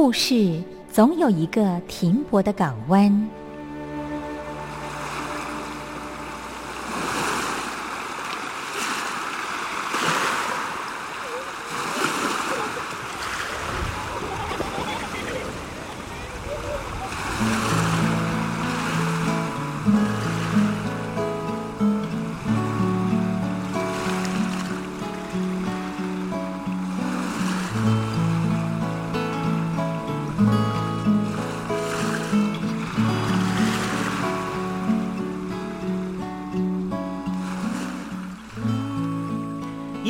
故事总有一个停泊的港湾。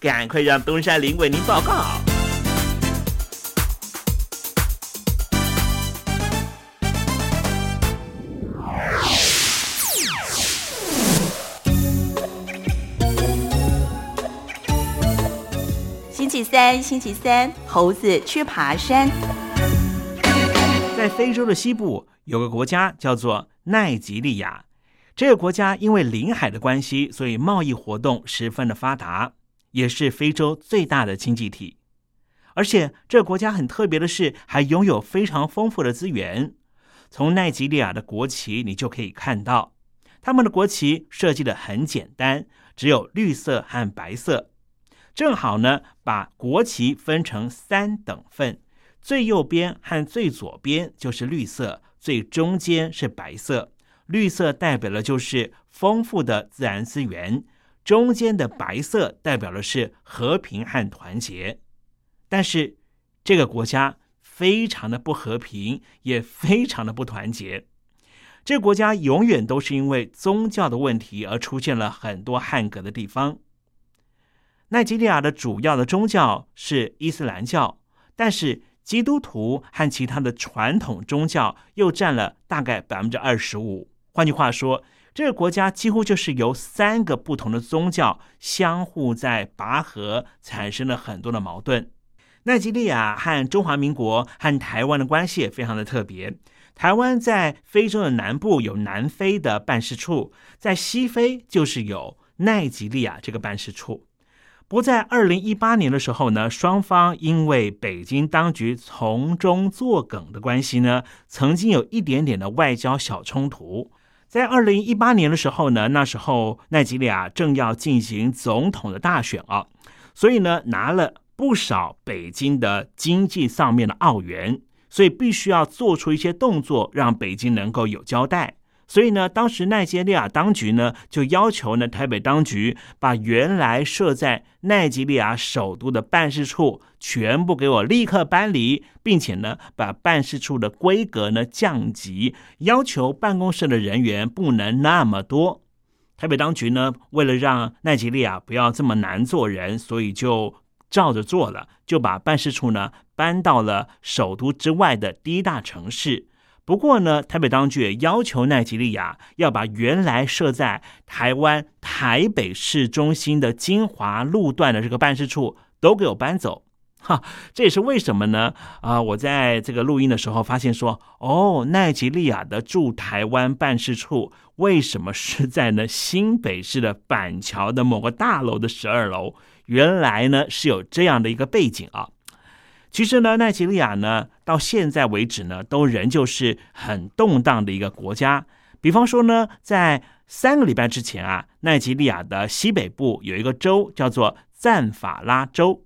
赶快让东山林为您报告。星期三，星期三，猴子去爬山。在非洲的西部有个国家叫做奈及利亚，这个国家因为临海的关系，所以贸易活动十分的发达，也是非洲最大的经济体。而且这国家很特别的是，还拥有非常丰富的资源。从奈及利亚的国旗，你就可以看到，他们的国旗设计的很简单，只有绿色和白色，正好呢把国旗分成三等份。最右边和最左边就是绿色，最中间是白色。绿色代表的就是丰富的自然资源，中间的白色代表的是和平和团结。但是这个国家非常的不和平，也非常的不团结。这个国家永远都是因为宗教的问题而出现了很多汉格的地方。奈及利亚的主要的宗教是伊斯兰教，但是基督徒和其他的传统宗教又占了大概百分之二十五。换句话说，这个国家几乎就是由三个不同的宗教相互在拔河，产生了很多的矛盾。奈及利亚和中华民国和台湾的关系也非常的特别。台湾在非洲的南部有南非的办事处，在西非就是有奈及利亚这个办事处。不过，在二零一八年的时候呢，双方因为北京当局从中作梗的关系呢，曾经有一点点的外交小冲突。在二零一八年的时候呢，那时候奈及利亚正要进行总统的大选啊，所以呢，拿了不少北京的经济上面的澳元，所以必须要做出一些动作，让北京能够有交代。所以呢，当时奈及利亚当局呢就要求呢台北当局把原来设在奈及利亚首都的办事处全部给我立刻搬离，并且呢把办事处的规格呢降级，要求办公室的人员不能那么多。台北当局呢为了让奈及利亚不要这么难做人，所以就照着做了，就把办事处呢搬到了首都之外的第一大城市。不过呢，台北当局也要求奈及利亚要把原来设在台湾台北市中心的金华路段的这个办事处都给我搬走。哈，这也是为什么呢？啊，我在这个录音的时候发现说，哦，奈及利亚的驻台湾办事处为什么是在呢新北市的板桥的某个大楼的十二楼？原来呢是有这样的一个背景啊。其实呢，奈及利亚呢，到现在为止呢，都仍旧是很动荡的一个国家。比方说呢，在三个礼拜之前啊，奈及利亚的西北部有一个州叫做赞法拉州，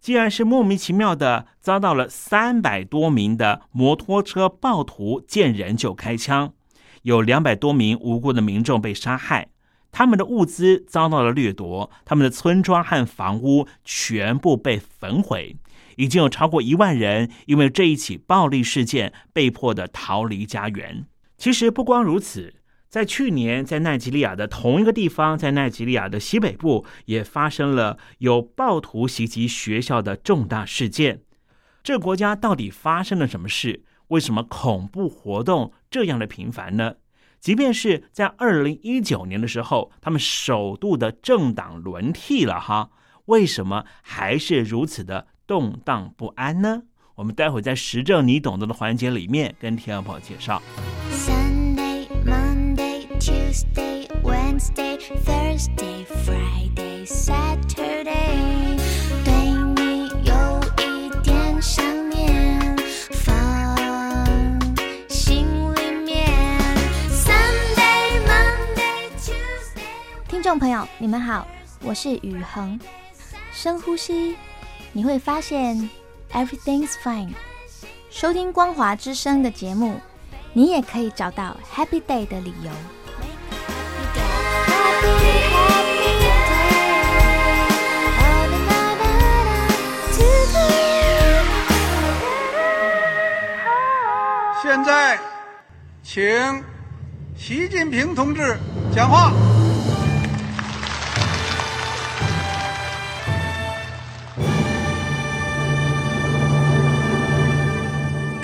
竟然是莫名其妙的遭到了三百多名的摩托车暴徒见人就开枪，有两百多名无辜的民众被杀害，他们的物资遭到了掠夺，他们的村庄和房屋全部被焚毁。已经有超过一万人因为这一起暴力事件被迫的逃离家园。其实不光如此，在去年，在奈及利亚的同一个地方，在奈及利亚的西北部，也发生了有暴徒袭击学校的重大事件。这国家到底发生了什么事？为什么恐怖活动这样的频繁呢？即便是在二零一九年的时候，他们首度的政党轮替了哈，为什么还是如此的？动荡不安呢？我们待会在实证你懂得的环节里面跟天鹅宝介绍。Sunday, Monday, Tuesday, Wednesday, Thursday, Friday, Saturday，对你有一点想念，放心里面。Sunday, Monday, Tuesday。听众朋友，你们好，我是雨恒。深呼吸，你会发现 everything's fine。收听光华之声的节目，你也可以找到 happy day 的理由。现在，请习近平同志讲话。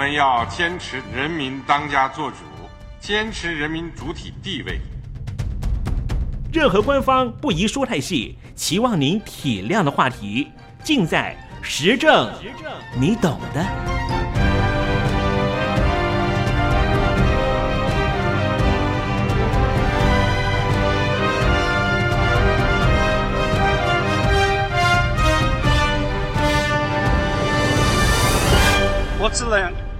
们要坚持人民当家作主，坚持人民主体地位。任何官方不宜说太细，期望您体谅的话题，尽在实政，你懂的。我只能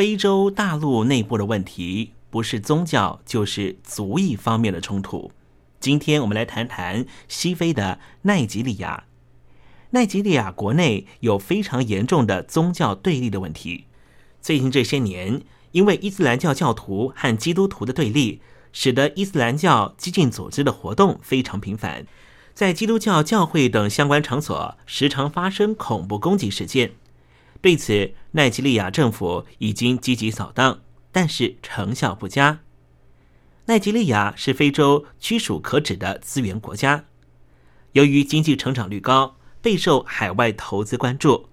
非洲大陆内部的问题不是宗教就是族裔方面的冲突。今天我们来谈谈西非的奈及利亚。奈及利亚国内有非常严重的宗教对立的问题。最近这些年，因为伊斯兰教教徒和基督徒的对立，使得伊斯兰教激进组织的活动非常频繁，在基督教教会等相关场所时常发生恐怖攻击事件。对此，奈及利亚政府已经积极扫荡，但是成效不佳。奈及利亚是非洲屈属可指的资源国家，由于经济成长率高，备受海外投资关注。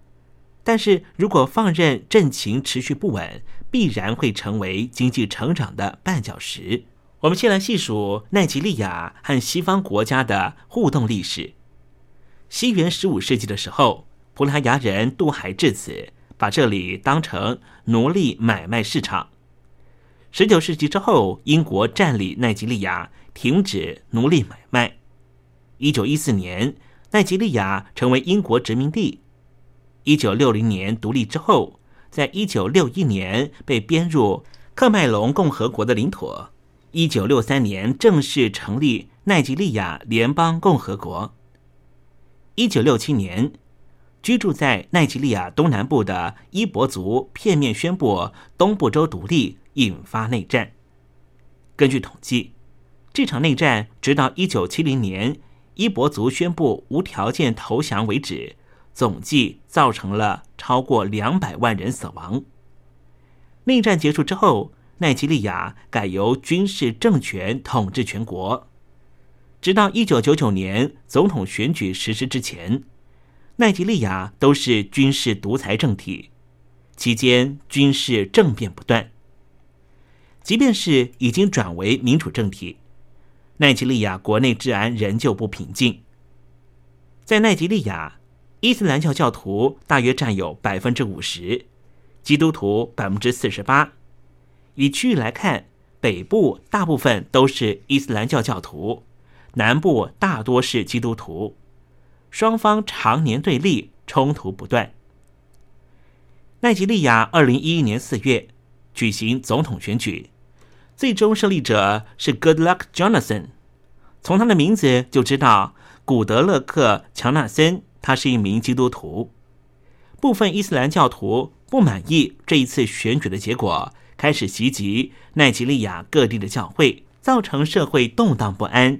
但是如果放任政情持续不稳，必然会成为经济成长的绊脚石。我们先来细数奈及利亚和西方国家的互动历史。西元十五世纪的时候。葡萄牙人渡海至此，把这里当成奴隶买卖市场。十九世纪之后，英国占领奈及利亚，停止奴隶买卖。一九一四年，奈及利亚成为英国殖民地。一九六零年独立之后，在一九六一年被编入克麦隆共和国的领土。一九六三年正式成立奈及利亚联邦共和国。一九六七年。居住在奈及利亚东南部的伊博族片面宣布东部州独立，引发内战。根据统计，这场内战直到一九七零年伊博族宣布无条件投降为止，总计造成了超过两百万人死亡。内战结束之后，奈及利亚改由军事政权统治全国，直到一九九九年总统选举实施之前。奈及利亚都是军事独裁政体，期间军事政变不断。即便是已经转为民主政体，奈及利亚国内治安仍旧不平静。在奈及利亚，伊斯兰教教徒大约占有百分之五十，基督徒百分之四十八。以区域来看，北部大部分都是伊斯兰教教徒，南部大多是基督徒。双方常年对立，冲突不断。奈及利亚二零一一年四月举行总统选举，最终胜利者是 Goodluck Jonathan。从他的名字就知道，古德勒克·乔纳森他是一名基督徒。部分伊斯兰教徒不满意这一次选举的结果，开始袭击奈及利亚各地的教会，造成社会动荡不安。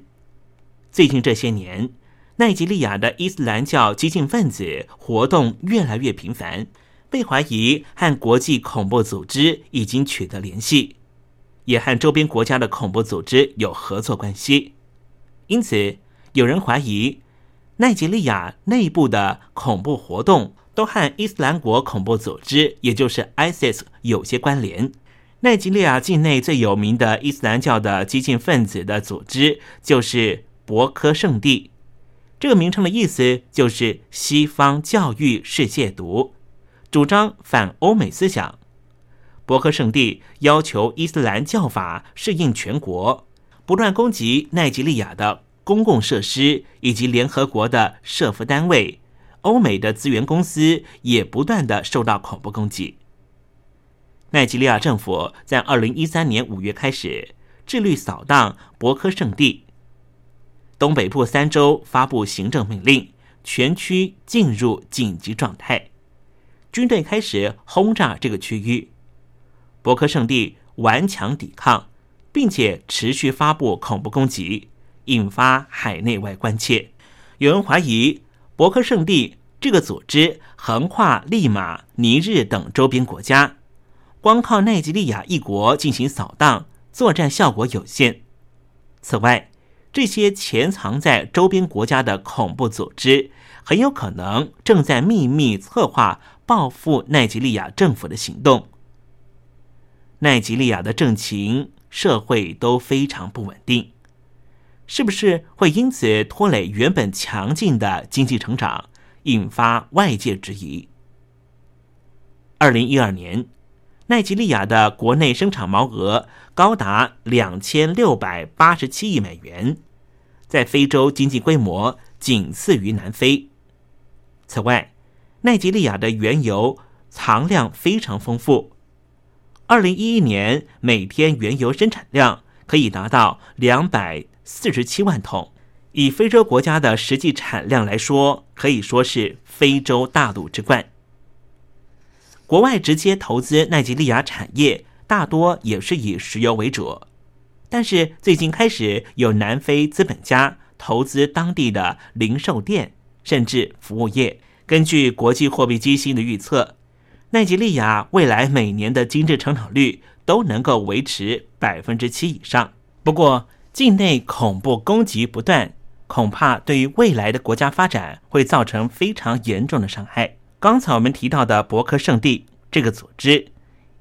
最近这些年，奈及利亚的伊斯兰教激进分子活动越来越频繁。被怀疑和国际恐怖组织已经取得联系，也和周边国家的恐怖组织有合作关系。因此，有人怀疑奈及利亚内部的恐怖活动都和伊斯兰国恐怖组织，也就是 ISIS 有些关联。奈及利亚境内最有名的伊斯兰教的激进分子的组织就是博科圣地，这个名称的意思就是西方教育世界读。主张反欧美思想，博克圣地要求伊斯兰教法适应全国，不断攻击奈及利亚的公共设施以及联合国的设伏单位，欧美的资源公司也不断的受到恐怖攻击。奈及利亚政府在二零一三年五月开始致力扫荡博科圣地，东北部三州发布行政命令，全区进入紧急状态。军队开始轰炸这个区域，博克圣地顽强抵抗，并且持续发布恐怖攻击，引发海内外关切。有人怀疑博克圣地这个组织横跨利马、尼日等周边国家，光靠奈及利亚一国进行扫荡，作战效果有限。此外，这些潜藏在周边国家的恐怖组织，很有可能正在秘密策划。报复奈及利亚政府的行动，奈及利亚的政情、社会都非常不稳定，是不是会因此拖累原本强劲的经济成长，引发外界质疑？二零一二年，奈及利亚的国内生产毛额高达两千六百八十七亿美元，在非洲经济规模仅次于南非。此外，奈及利亚的原油藏量非常丰富，二零一一年每天原油生产量可以达到两百四十七万桶，以非洲国家的实际产量来说，可以说是非洲大陆之冠。国外直接投资奈及利亚产业，大多也是以石油为主，但是最近开始有南非资本家投资当地的零售店，甚至服务业。根据国际货币基金的预测，奈及利亚未来每年的经济成长率都能够维持百分之七以上。不过，境内恐怖攻击不断，恐怕对于未来的国家发展会造成非常严重的伤害。刚才我们提到的博克圣地这个组织，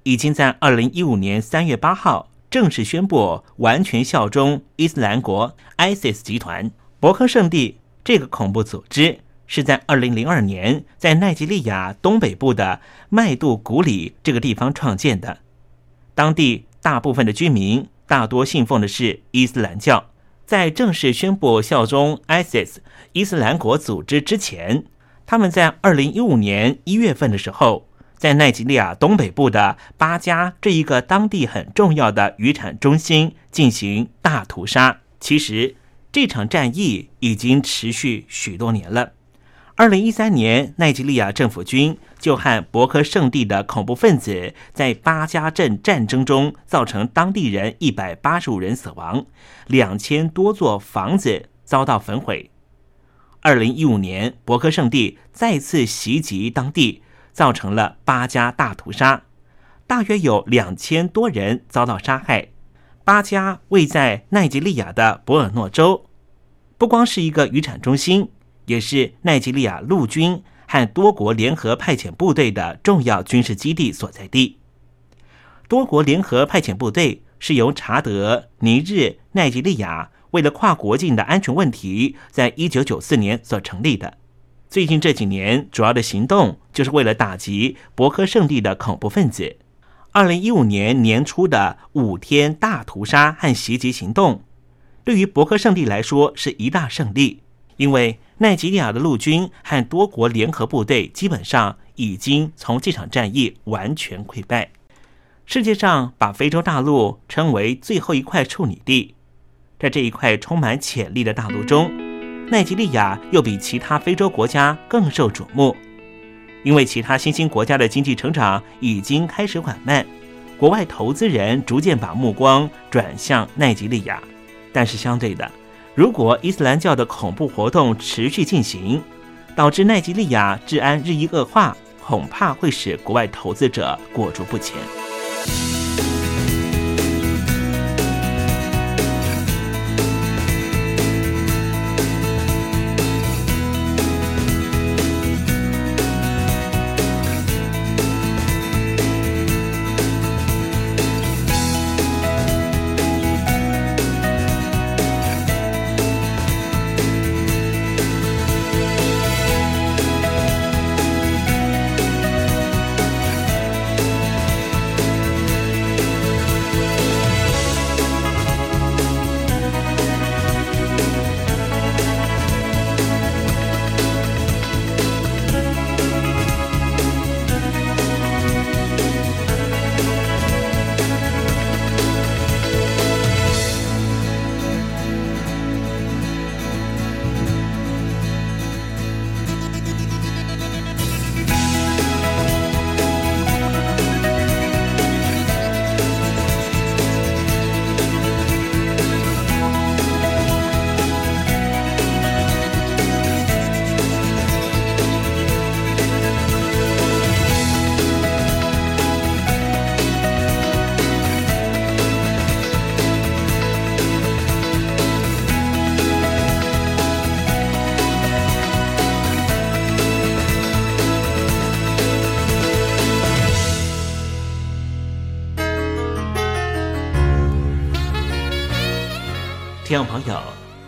已经在二零一五年三月八号正式宣布完全效忠伊斯兰国 （ISIS） 集团。博克圣地这个恐怖组织。是在二零零二年，在奈及利亚东北部的麦杜古里这个地方创建的。当地大部分的居民大多信奉的是伊斯兰教。在正式宣布效忠 ISIS 伊斯兰国组织之前，他们在二零一五年一月份的时候，在奈及利亚东北部的巴加这一个当地很重要的渔产中心进行大屠杀。其实这场战役已经持续许多年了。二零一三年，奈及利亚政府军就和博科圣地的恐怖分子在巴加镇战争中，造成当地人一百八十五人死亡，两千多座房子遭到焚毁。二零一五年，博科圣地再次袭击当地，造成了巴加大屠杀，大约有两千多人遭到杀害。巴加位在奈及利亚的博尔诺州，不光是一个渔产中心。也是奈及利亚陆军和多国联合派遣部队的重要军事基地所在地。多国联合派遣部队是由查德、尼日、奈及利亚为了跨国境的安全问题，在一九九四年所成立的。最近这几年，主要的行动就是为了打击博科圣地的恐怖分子。二零一五年年初的五天大屠杀和袭击行动，对于博科圣地来说是一大胜利。因为奈及利亚的陆军和多国联合部队基本上已经从这场战役完全溃败。世界上把非洲大陆称为最后一块处女地，在这一块充满潜力的大陆中，奈及利亚又比其他非洲国家更受瞩目，因为其他新兴国家的经济成长已经开始缓慢，国外投资人逐渐把目光转向奈及利亚。但是相对的，如果伊斯兰教的恐怖活动持续进行，导致奈及利亚治安日益恶化，恐怕会使国外投资者裹足不前。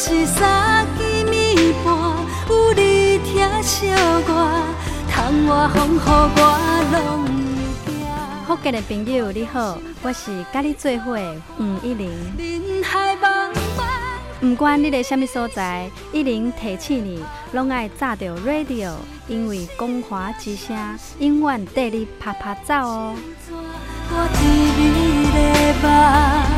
是三更暝半，有你疼惜我，窗外风雨我拢会惊。福建的朋友你好，我是甲你做伙的黄一玲。人海茫茫。不管你在什么所在，一零提醒你，拢爱炸着 radio，因为光华之声永远带你啪啪走哦。我甜蜜的梦，因为你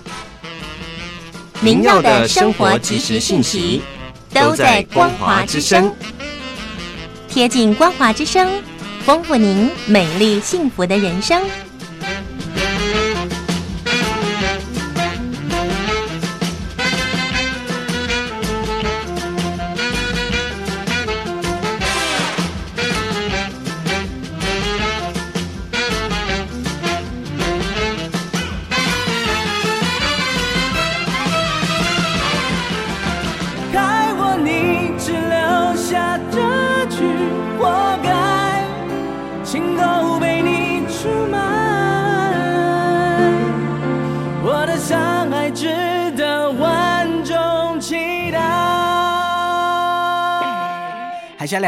您要的生活及时信息都在光华之声，贴近光华之声，丰富您美丽幸福的人生。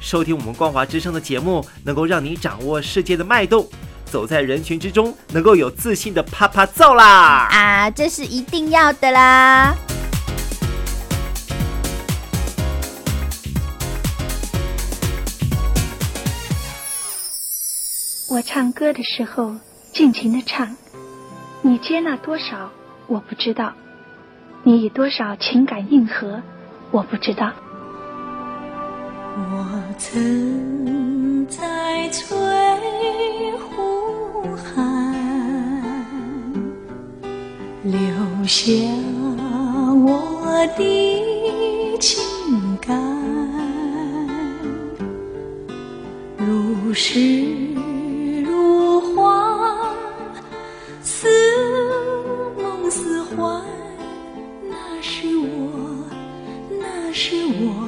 收听我们光华之声的节目，能够让你掌握世界的脉动，走在人群之中，能够有自信的啪啪揍啦！啊，这是一定要的啦！我唱歌的时候尽情的唱，你接纳多少我不知道，你以多少情感应和我不知道。我曾在翠湖畔留下我的情感，如诗如画，似梦似幻，那是我，那是我。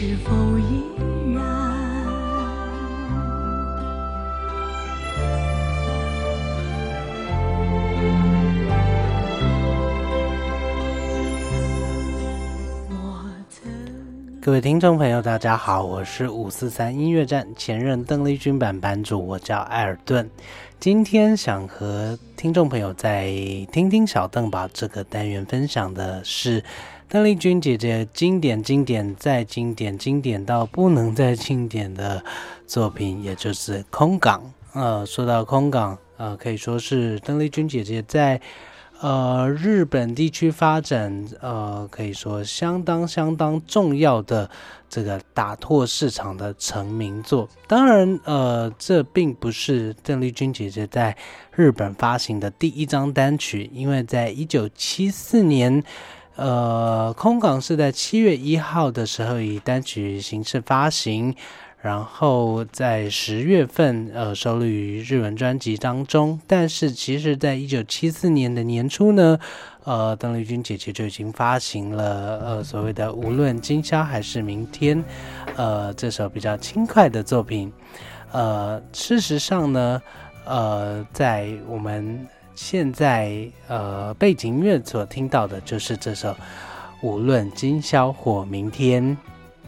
是否依然？各位听众朋友，大家好，我是五四三音乐站前任邓丽君版版主，我叫艾尔顿。今天想和听众朋友在听听小邓吧这个单元分享的是邓丽君姐姐经典、经典再经典、经典到不能再经典的作品，也就是《空港》。呃，说到空港，呃，可以说是邓丽君姐姐在。呃，日本地区发展，呃，可以说相当相当重要的这个打拓市场的成名作。当然，呃，这并不是邓丽君姐姐在日本发行的第一张单曲，因为在一九七四年，呃，空港是在七月一号的时候以单曲形式发行。然后在十月份，呃，收录于日文专辑当中。但是其实，在一九七四年的年初呢，呃，邓丽君姐姐就已经发行了，呃，所谓的《无论今宵还是明天》，呃，这首比较轻快的作品。呃，事实上呢，呃，在我们现在呃背景音乐所听到的就是这首《无论今宵或明天》。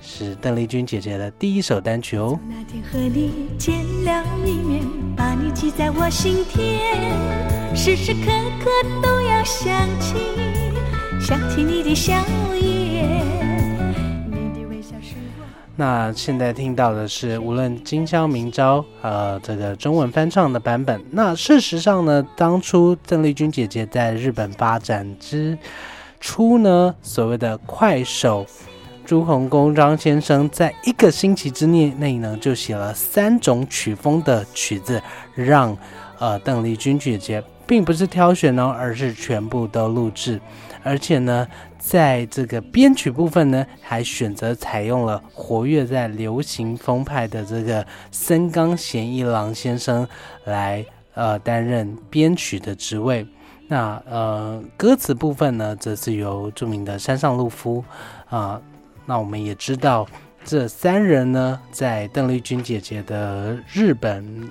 是邓丽君姐姐的第一首单曲哦。那天和你见了一面，把你记在我心田，时时刻刻都要想起，想起你的笑颜。那现在听到的是无论今宵明朝，呃，这个中文翻唱的版本。那事实上呢，当初邓丽君姐姐在日本发展之初呢，所谓的快手。朱鸿公张先生在一个星期之内内呢，就写了三种曲风的曲子，让呃邓丽君姐姐并不是挑选哦，而是全部都录制，而且呢，在这个编曲部分呢，还选择采用了活跃在流行风派的这个森冈贤一郎先生来呃担任编曲的职位。那呃歌词部分呢，则是由著名的山上路夫啊。那我们也知道，这三人呢，在邓丽君姐姐的日本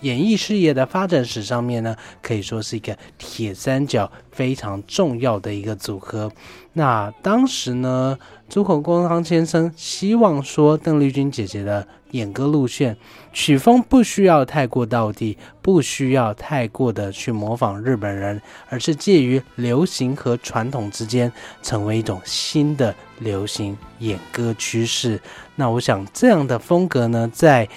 演艺事业的发展史上面呢，可以说是一个铁三角非常重要的一个组合。那当时呢，朱口光康先生希望说，邓丽君姐姐的演歌路线。曲风不需要太过到地，不需要太过的去模仿日本人，而是介于流行和传统之间，成为一种新的流行演歌趋势。那我想这样的风格呢，在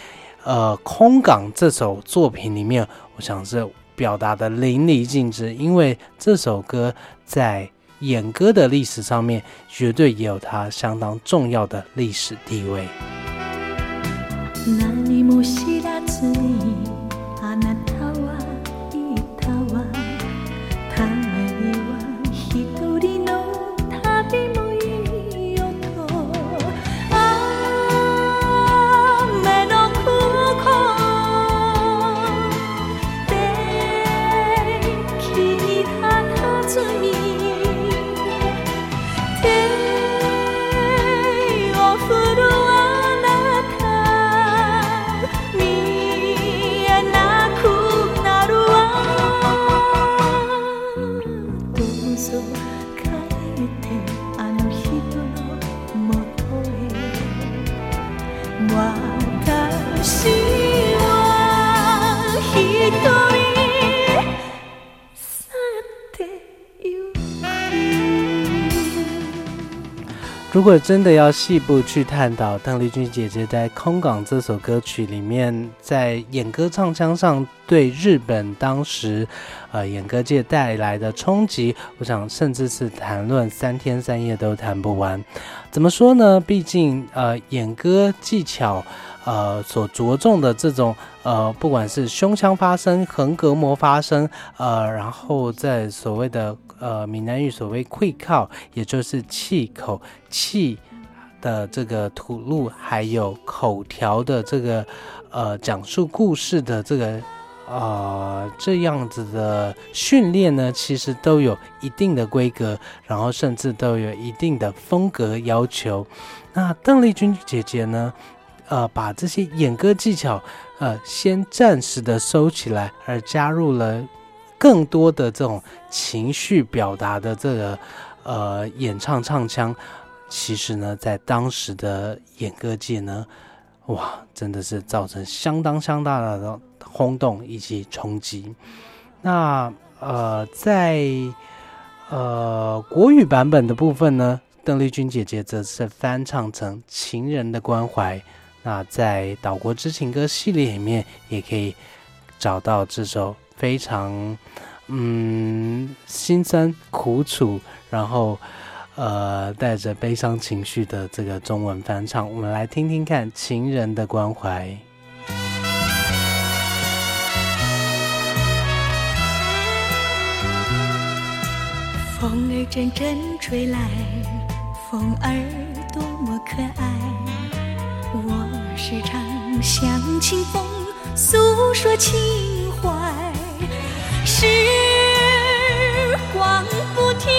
呃《空港》这首作品里面，我想是表达的淋漓尽致。因为这首歌在演歌的历史上面，绝对也有它相当重要的历史地位。如果真的要细部去探讨邓丽君姐姐在《空港》这首歌曲里面，在演歌唱腔上对日本当时，呃，演歌界带来的冲击，我想甚至是谈论三天三夜都谈不完。怎么说呢？毕竟，呃，演歌技巧，呃，所着重的这种，呃，不管是胸腔发声、横膈膜发声，呃，然后在所谓的。呃，闽南语所谓“溃靠”，也就是气口气的这个吐露，还有口条的这个呃讲述故事的这个呃这样子的训练呢，其实都有一定的规格，然后甚至都有一定的风格要求。那邓丽君姐姐呢，呃，把这些演歌技巧呃先暂时的收起来，而加入了更多的这种情绪表达的这个呃演唱唱腔。其实呢，在当时的演歌界呢，哇，真的是造成相当相当大的轰动以及冲击。那呃，在呃国语版本的部分呢，邓丽君姐姐则是翻唱成《情人的关怀》。那在《岛国之情歌》系列里面，也可以找到这首非常嗯心酸苦楚，然后。呃，带着悲伤情绪的这个中文翻唱，我们来听听看《情人的关怀》。风儿阵阵吹来，风儿多么可爱。时常向清风诉说情怀，时光不停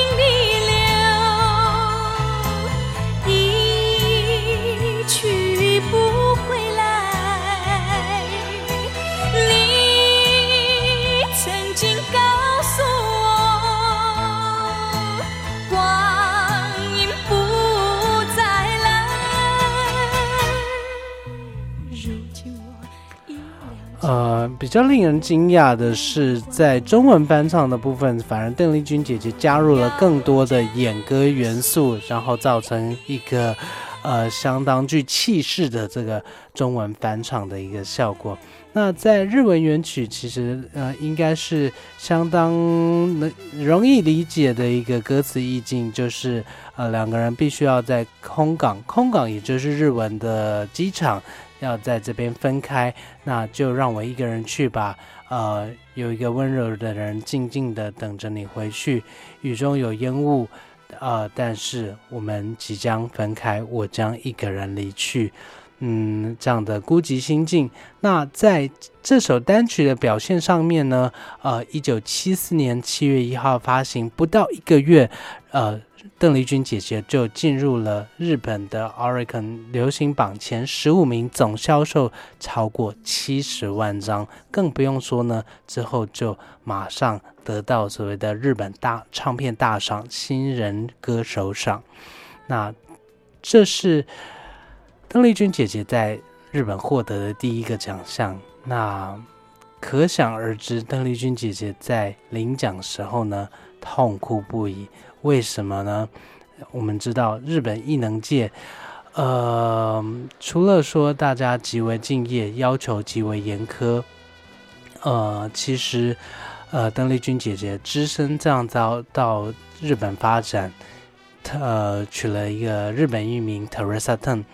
比较令人惊讶的是，在中文翻唱的部分，反而邓丽君姐姐加入了更多的演歌元素，然后造成一个呃相当具气势的这个中文翻唱的一个效果。那在日文原曲，其实呃应该是相当能容易理解的一个歌词意境，就是呃两个人必须要在空港，空港也就是日文的机场。要在这边分开，那就让我一个人去吧。呃，有一个温柔的人静静的等着你回去。雨中有烟雾，呃，但是我们即将分开，我将一个人离去。嗯，这样的孤寂心境。那在这首单曲的表现上面呢？呃，一九七四年七月一号发行，不到一个月，呃。邓丽君姐姐就进入了日本的 Oricon 流行榜前十五名，总销售超过七十万张，更不用说呢，之后就马上得到所谓的日本大唱片大赏新人歌手赏。那这是邓丽君姐姐在日本获得的第一个奖项。那可想而知，邓丽君姐姐在领奖时候呢，痛哭不已。为什么呢？我们知道日本艺能界，呃，除了说大家极为敬业，要求极为严苛，呃，其实，呃，邓丽君姐姐只身这样遭到日本发展，呃，娶了一个日本艺名 Teresa Ten，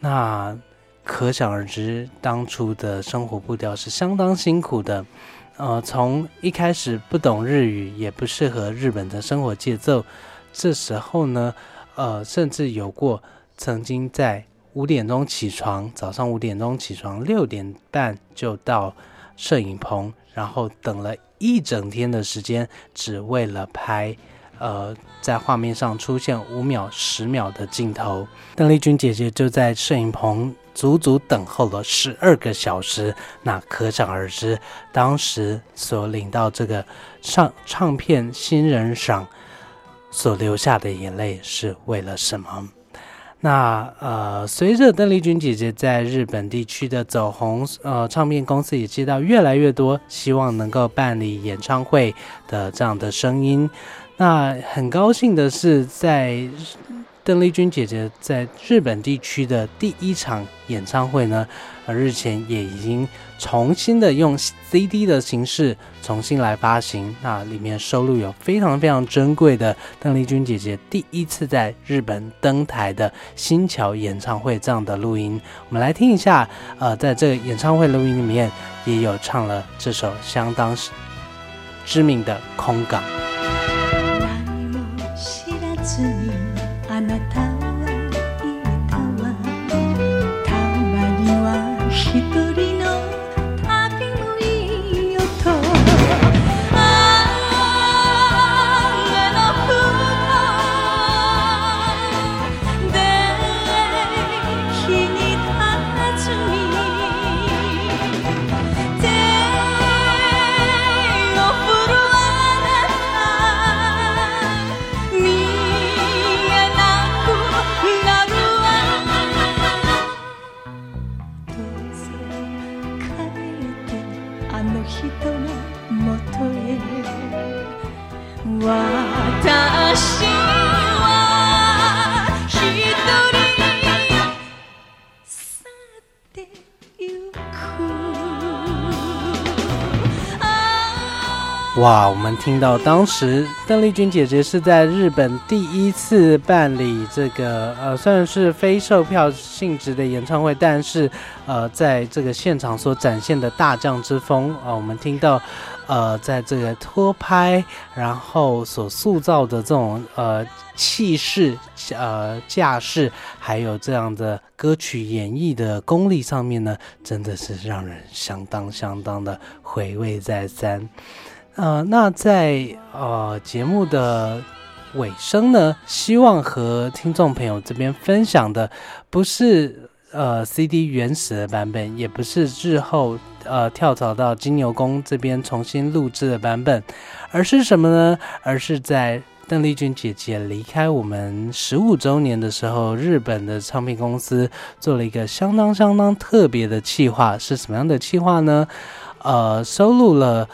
那可想而知，当初的生活步调是相当辛苦的。呃，从一开始不懂日语，也不适合日本的生活节奏。这时候呢，呃，甚至有过曾经在五点钟起床，早上五点钟起床，六点半就到摄影棚，然后等了一整天的时间，只为了拍，呃，在画面上出现五秒、十秒的镜头。邓丽君姐姐就在摄影棚。足足等候了十二个小时，那可想而知，当时所领到这个唱唱片新人赏所流下的眼泪是为了什么？那呃，随着邓丽君姐姐在日本地区的走红，呃，唱片公司也接到越来越多希望能够办理演唱会的这样的声音。那很高兴的是，在邓丽君姐姐在日本地区的第一场演唱会呢，呃，日前也已经重新的用 CD 的形式重新来发行。那里面收录有非常非常珍贵的邓丽君姐姐第一次在日本登台的新桥演唱会这样的录音。我们来听一下，呃，在这个演唱会录音里面也有唱了这首相当知名的《空港》。You. 哇，我们听到当时邓丽君姐姐是在日本第一次办理这个呃，虽然是非售票性质的演唱会，但是呃，在这个现场所展现的大将之风啊，我们听到呃，在这个拖拍，然后所塑造的这种呃气势、呃架势，还有这样的歌曲演绎的功力上面呢，真的是让人相当相当的回味再三。呃，那在呃节目的尾声呢，希望和听众朋友这边分享的不是呃 CD 原始的版本，也不是日后呃跳槽到金牛宫这边重新录制的版本，而是什么呢？而是在邓丽君姐姐离开我们十五周年的时候，日本的唱片公司做了一个相当相当特别的企划，是什么样的企划呢？呃，收录了。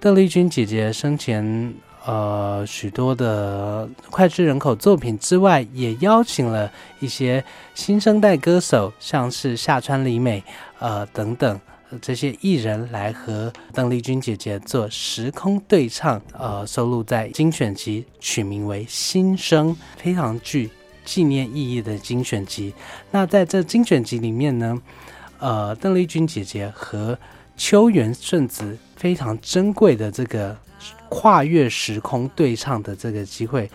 邓丽君姐姐生前呃许多的脍炙人口作品之外，也邀请了一些新生代歌手，像是夏川里美呃等等这些艺人来和邓丽君姐姐做时空对唱，呃收录在精选集，取名为《新生》，非常具纪念意义的精选集。那在这精选集里面呢，呃邓丽君姐姐和秋元顺子。非常珍贵的这个跨越时空对唱的这个机会，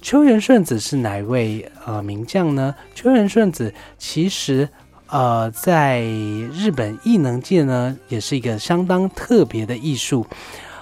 秋元顺子是哪位呃名将呢？秋元顺子其实呃在日本艺能界呢也是一个相当特别的艺术。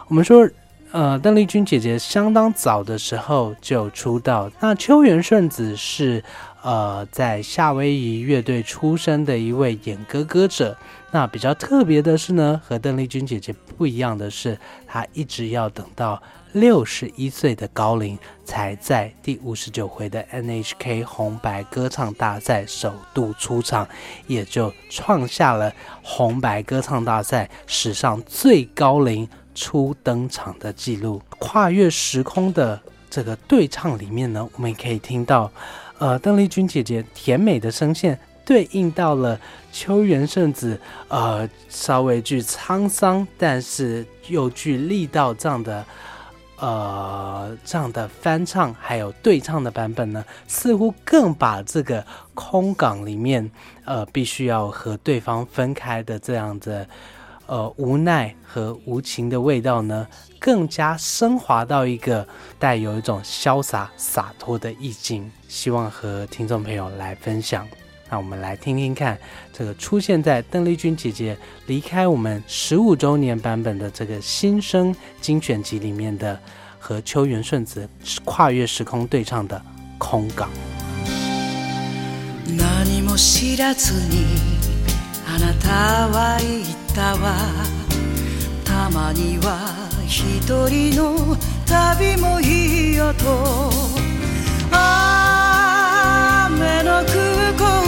我们说呃邓丽君姐姐相当早的时候就出道，那秋元顺子是呃在夏威夷乐队出身的一位演歌歌者。那比较特别的是呢，和邓丽君姐姐不一样的是，她一直要等到六十一岁的高龄，才在第五十九回的 NHK 红白歌唱大赛首度出场，也就创下了红白歌唱大赛史上最高龄初登场的记录。跨越时空的这个对唱里面呢，我们也可以听到，呃，邓丽君姐姐甜美的声线。对应到了秋元圣子，呃，稍微具沧桑，但是又具力道这样的，呃，这样的翻唱还有对唱的版本呢，似乎更把这个空港里面，呃，必须要和对方分开的这样的，呃，无奈和无情的味道呢，更加升华到一个带有一种潇洒洒脱的意境。希望和听众朋友来分享。那我们来听听看，这个出现在邓丽君姐姐离开我们十五周年版本的这个新生精选集里面的，和秋元顺子跨越时空对唱的《空港》。何も知らずに あなたは言ったわ。たまには一人の旅もいいよと。雨の空港